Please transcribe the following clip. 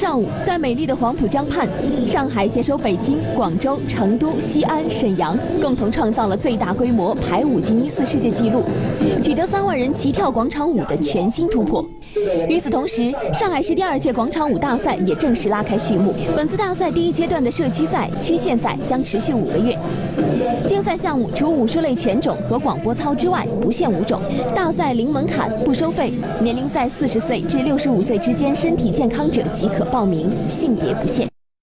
上午，在美丽的黄浦江畔，上海携手北京、广州、成都、西安、沈阳，共同创造了最大规模排舞吉尼斯世界纪录，取得三万人齐跳广场舞的全新突破。与此同时，上海市第二届广场舞大赛也正式拉开序幕。本次大赛第一阶段的社区赛、区县赛将持续五个月。竞赛项目除武术类拳种和广播操之外，不限舞种。大赛零门槛，不收费，年龄在四十岁至六十五岁之间，身体健康者即可报名，性别不限。